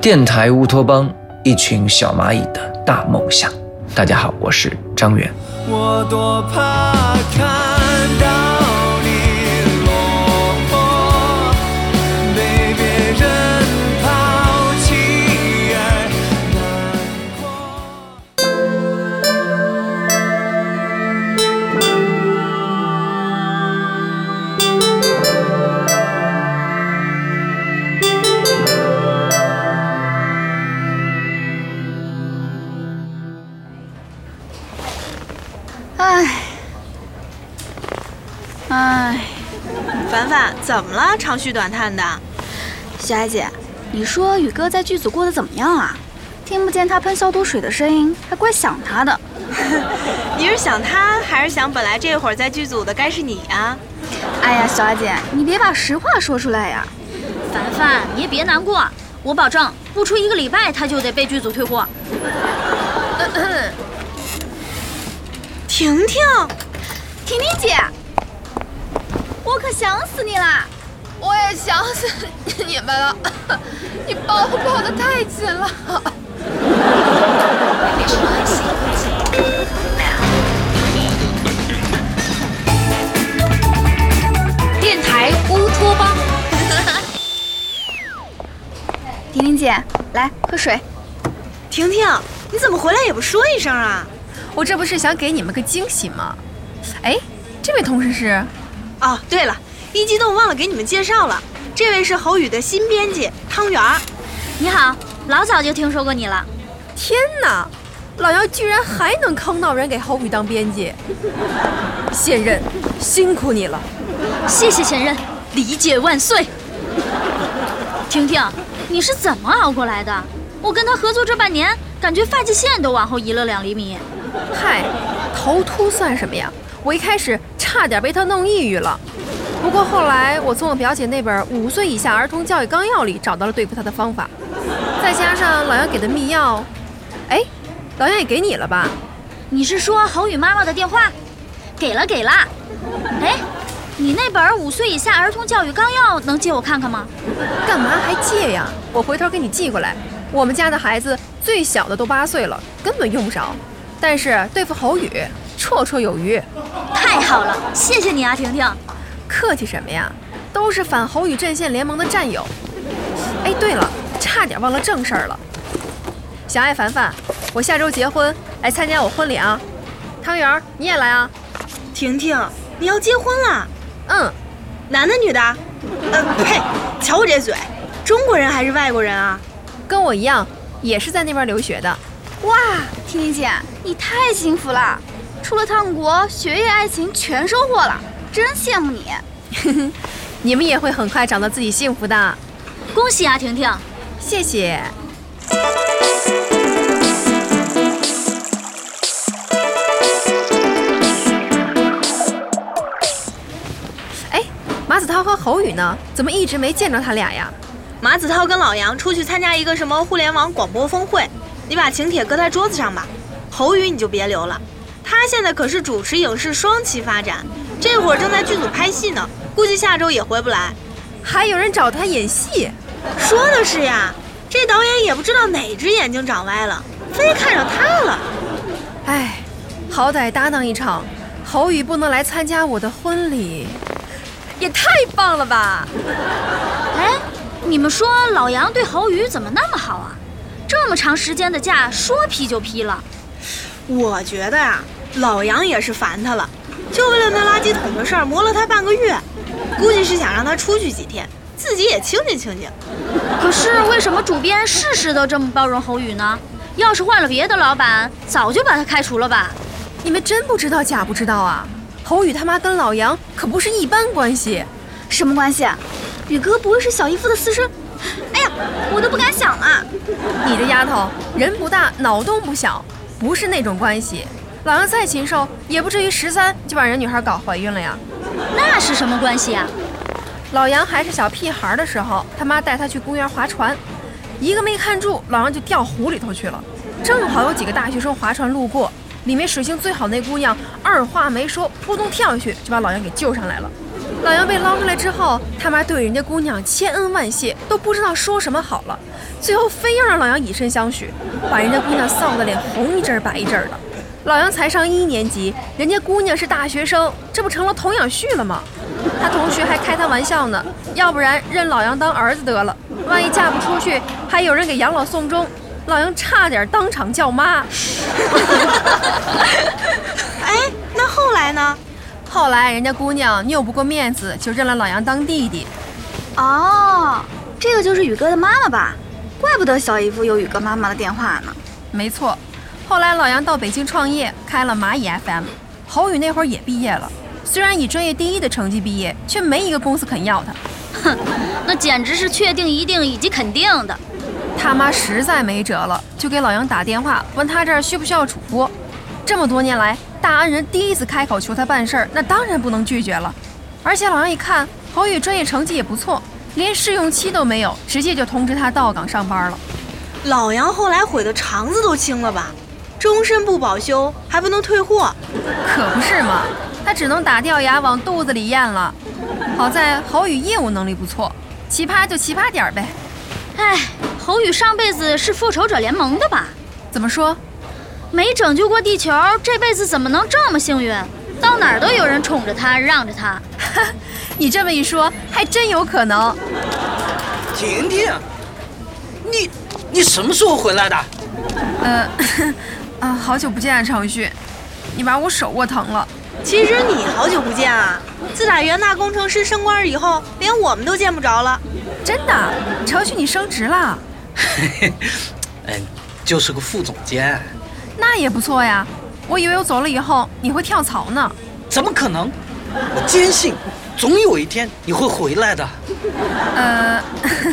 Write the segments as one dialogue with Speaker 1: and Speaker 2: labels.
Speaker 1: 电台乌托邦，一群小蚂蚁的大梦想。大家好，我是张远。
Speaker 2: 我多怕看
Speaker 3: 怎么了？长吁短叹的。
Speaker 4: 小艾姐，你说宇哥在剧组过得怎么样啊？听不见他喷消毒水的声音，还怪想他的。
Speaker 3: 你是想他，还是想本来这会儿在剧组的该是你啊？
Speaker 4: 哎呀，小艾姐，你别把实话说出来呀。
Speaker 5: 凡凡，你也别难过，我保证不出一个礼拜他就得被剧组退货。
Speaker 3: 婷婷，
Speaker 4: 婷婷姐，我可想死你啦！
Speaker 6: 我也想死你们了，你抱我抱的太紧了。
Speaker 5: 电台乌托邦，
Speaker 4: 婷婷姐，来喝水。
Speaker 3: 婷婷，你怎么回来也不说一声啊？
Speaker 6: 我这不是想给你们个惊喜吗？哎，这位同事是？
Speaker 3: 哦，对了，一激动忘了给你们介绍了，这位是侯宇的新编辑汤圆儿。
Speaker 5: 你好，老早就听说过你了。
Speaker 6: 天哪，老姚居然还能坑到人给侯宇当编辑！现任，辛苦你了。
Speaker 5: 谢谢前任，理解万岁。婷婷，你是怎么熬过来的？我跟他合作这半年，感觉发际线都往后移了两厘米。
Speaker 6: 嗨，头秃算什么呀？我一开始差点被他弄抑郁了，不过后来我从我表姐那本《五岁以下儿童教育纲要》里找到了对付他的方法，再加上老杨给的密钥，哎，老杨也给你了吧？
Speaker 5: 你是说侯宇妈妈的电话？给了给了。哎，你那本五岁以下儿童教育纲要能借我看看吗？
Speaker 6: 干嘛还借呀？我回头给你寄过来。我们家的孩子最小的都八岁了，根本用不着。但是对付侯宇，绰绰有余。
Speaker 5: 太好了，谢谢你啊，婷婷。
Speaker 6: 客气什么呀？都是反侯宇阵线联盟的战友。哎，对了，差点忘了正事儿了。小爱凡凡，我下周结婚，来参加我婚礼啊！汤圆儿，你也来啊！
Speaker 3: 婷婷，你要结婚了？
Speaker 6: 嗯，
Speaker 3: 男的女的？呃，呸！瞧我这嘴，中国人还是外国人啊？
Speaker 6: 跟我一样，也是在那边留学的。
Speaker 4: 哇，婷婷姐，你太幸福了，出了趟国，学业、爱情全收获了，真羡慕你。
Speaker 6: 你们也会很快找到自己幸福的。
Speaker 5: 恭喜啊，婷婷。
Speaker 6: 谢谢。哎，马子涛和侯宇呢？怎么一直没见着他俩呀？
Speaker 3: 马子涛跟老杨出去参加一个什么互联网广播峰会，你把请帖搁在桌子上吧。侯宇你就别留了，他现在可是主持影视双栖发展，这会儿正在剧组拍戏呢，估计下周也回不来。
Speaker 6: 还有人找他演戏，
Speaker 3: 说的是呀，这导演也不知道哪只眼睛长歪了，非看上他了。
Speaker 6: 哎，好歹搭档一场，侯宇不能来参加我的婚礼，也太棒了吧！
Speaker 5: 哎，你们说老杨对侯宇怎么那么好啊？这么长时间的假，说批就批了。
Speaker 3: 我觉得呀、老杨也是烦他了，就为了那垃圾桶的事儿磨了他半个月，估计是想让他出去几天，自己也清静清静。
Speaker 5: 可是为什么主编事事都这么包容侯宇呢？要是换了别的老板，早就把他开除了吧？
Speaker 6: 你们真不知道假不知道啊？侯宇他妈跟老杨可不是一般关系，
Speaker 4: 什么关系啊？宇哥不会是小姨夫的私生？哎呀，我都不敢想啊！
Speaker 6: 你这丫头人不大脑洞不小，不是那种关系。老杨再禽兽，也不至于十三就把人女孩搞怀孕了呀。
Speaker 5: 那是什么关系啊？
Speaker 6: 老杨还是小屁孩的时候，他妈带他去公园划船，一个没看住，老杨就掉湖里头去了。正好有几个大学生划船路过，里面水性最好那姑娘二话没说，扑通跳下去就把老杨给救上来了。老杨被捞上来之后，他妈对人家姑娘千恩万谢，都不知道说什么好了。最后非要让老杨以身相许，把人家姑娘臊得脸红一阵儿白一阵儿的。老杨才上一年级，人家姑娘是大学生，这不成了童养婿了吗？他同学还开他玩笑呢，要不然认老杨当儿子得了，万一嫁不出去，还有人给养老送终。老杨差点当场叫妈。
Speaker 3: 哎，那后来呢？
Speaker 6: 后来人家姑娘拗不过面子，就认了老杨当弟弟。
Speaker 4: 哦，这个就是宇哥的妈妈吧？怪不得小姨夫有宇哥妈妈的电话呢。
Speaker 6: 没错，后来老杨到北京创业，开了蚂蚁 FM。侯宇那会儿也毕业了，虽然以专业第一的成绩毕业，却没一个公司肯要他。
Speaker 5: 哼，那简直是确定、一定以及肯定的。
Speaker 6: 他妈实在没辙了，就给老杨打电话，问他这儿需不需要主播。这么多年来，大恩人第一次开口求他办事儿，那当然不能拒绝了。而且老杨一看侯宇专业成绩也不错，连试用期都没有，直接就通知他到岗上班了。
Speaker 3: 老杨后来悔得肠子都青了吧？终身不保修，还不能退货。
Speaker 6: 可不是嘛，他只能打掉牙往肚子里咽了。好在侯宇业务能力不错，奇葩就奇葩点儿呗。
Speaker 5: 唉，侯宇上辈子是复仇者联盟的吧？
Speaker 6: 怎么说？
Speaker 5: 没拯救过地球，这辈子怎么能这么幸运？到哪儿都有人宠着他，让着他。
Speaker 6: 你这么一说，还真有可能。
Speaker 1: 婷婷，你你什么时候回来的？
Speaker 6: 呃，啊，好久不见啊，程旭，你把我手握疼了。
Speaker 3: 其实你好久不见啊！自打袁大工程师升官以后，连我们都见不着了。
Speaker 6: 真的，程旭你升职了，嘿嘿
Speaker 1: 嗯，就是个副总监，
Speaker 6: 那也不错呀。我以为我走了以后你会跳槽呢。
Speaker 1: 怎么可能？我坚信，总有一天你会回来的。
Speaker 6: 呃，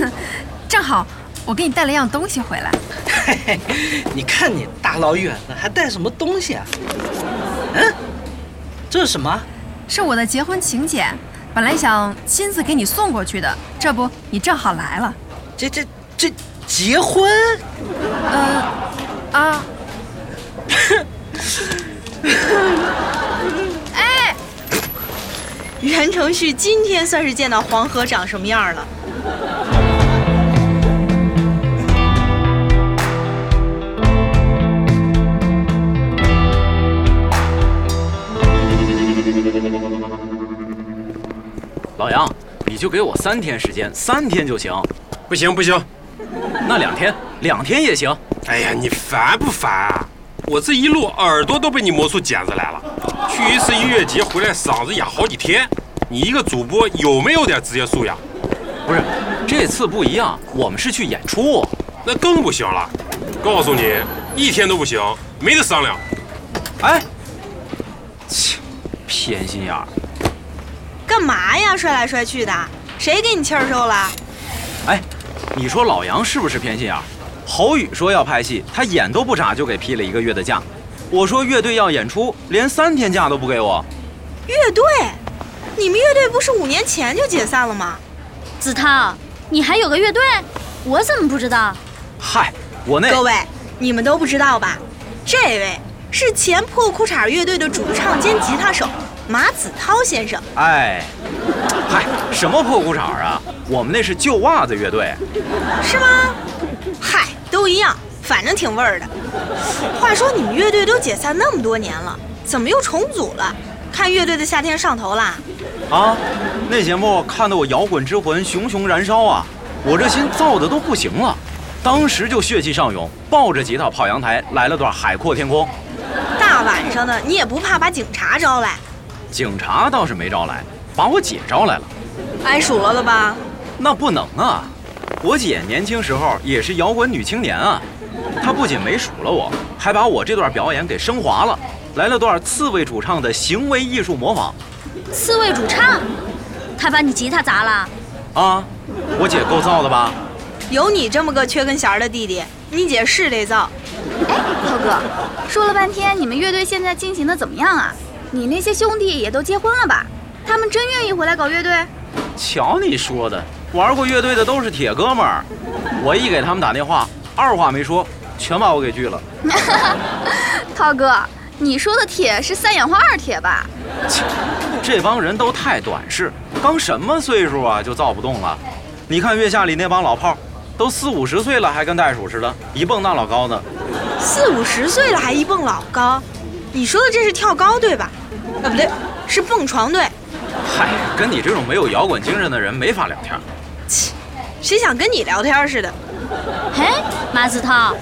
Speaker 6: 正好我给你带了样东西回来。
Speaker 1: 嘿嘿，你看你大老远的，还带什么东西啊？嗯，这是什么？
Speaker 6: 是我的结婚请柬，本来想亲自给你送过去的，这不你正好来了。
Speaker 1: 这这这结婚？
Speaker 6: 呃，啊，哎，
Speaker 3: 袁承旭今天算是见到黄河长什么样了。
Speaker 7: 就给我三天时间，三天就行。
Speaker 8: 不行不行，
Speaker 7: 那两天，两天也行。
Speaker 8: 哎呀，你烦不烦啊？我这一路耳朵都被你磨出茧子来了。去一次音乐节回来嗓子哑好几天，你一个主播有没有点职业素养？
Speaker 7: 不是，这次不一样，我们是去演出。
Speaker 8: 那更不行了。告诉你，一天都不行，没得商量。
Speaker 7: 哎，切，偏心眼儿。
Speaker 3: 干嘛呀？摔来摔去的，谁给你气儿受了？
Speaker 7: 哎，你说老杨是不是偏心眼儿？侯宇说要拍戏，他眼都不眨就给批了一个月的假。我说乐队要演出，连三天假都不给我。
Speaker 3: 乐队？你们乐队不是五年前就解散了吗？
Speaker 5: 子韬，你还有个乐队？我怎么不知道？
Speaker 7: 嗨，我那
Speaker 3: 各位，你们都不知道吧？这位是前破裤衩乐队的主唱兼吉他手马子涛先生。
Speaker 7: 哎，嗨，什么破裤衩啊？我们那是旧袜子乐队。
Speaker 3: 是吗？嗨，都一样，反正挺味儿的。话说你们乐队都解散那么多年了，怎么又重组了？看乐队的夏天上头啦？
Speaker 7: 啊，那节目看得我摇滚之魂熊熊燃烧啊！我这心燥的都不行了，当时就血气上涌，抱着吉他跑阳台来了段《海阔天空》。
Speaker 3: 大晚上的，你也不怕把警察招来？
Speaker 7: 警察倒是没招来，把我姐招来了。
Speaker 3: 挨数落了吧？
Speaker 7: 那不能啊！我姐年轻时候也是摇滚女青年啊，她不仅没数落我，还把我这段表演给升华了，来了段刺猬主唱的行为艺术模仿。
Speaker 5: 刺猬主唱，他把你吉他砸了？
Speaker 7: 啊，我姐够造的吧？
Speaker 3: 有你这么个缺根弦儿的弟弟，你姐是得造。
Speaker 4: 哎，涛哥，说了半天，你们乐队现在进行的怎么样啊？你那些兄弟也都结婚了吧？他们真愿意回来搞乐队？
Speaker 7: 瞧你说的，玩过乐队的都是铁哥们儿。我一给他们打电话，二话没说，全把我给拒了。
Speaker 4: 涛哥，你说的铁是三氧化二铁吧？
Speaker 7: 切这帮人都太短视，刚什么岁数啊就造不动了。你看月下里那帮老炮儿，都四五十岁了还跟袋鼠似的，一蹦那老高呢。
Speaker 3: 四五十岁了还一蹦老高，你说的这是跳高对吧？啊，不对，是蹦床队。
Speaker 7: 嗨，跟你这种没有摇滚精神的人没法聊天。
Speaker 3: 切谁想跟你聊天似的？
Speaker 5: 嘿，马子涛，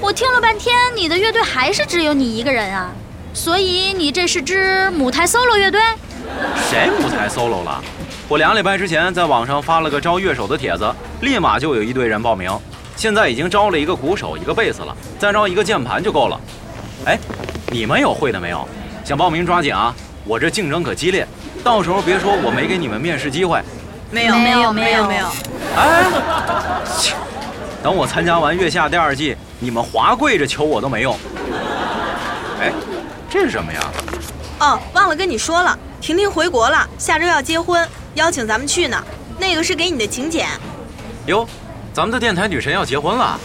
Speaker 5: 我听了半天，你的乐队还是只有你一个人啊？所以你这是支母胎 solo 乐队？
Speaker 7: 谁母胎 solo 了？我两礼拜之前在网上发了个招乐手的帖子，立马就有一堆人报名。现在已经招了一个鼓手，一个贝斯了，再招一个键盘就够了。哎，你们有会的没有？想报名抓紧啊！我这竞争可激烈，到时候别说我没给你们面试机会。
Speaker 3: 没有，
Speaker 5: 没有
Speaker 3: 没有，没有。
Speaker 7: 哎，切等我参加完《月下》第二季，你们华跪着求我都没用。哎，这是什么呀？
Speaker 3: 哦，忘了跟你说了，婷婷回国了，下周要结婚，邀请咱们去呢。那个是给你的请柬。
Speaker 7: 哟，咱们的电台女神要结婚了，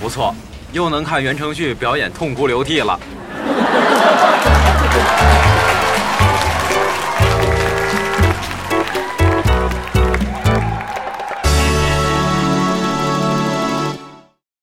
Speaker 7: 不错，又能看袁承旭表演痛哭流涕了。Thank you.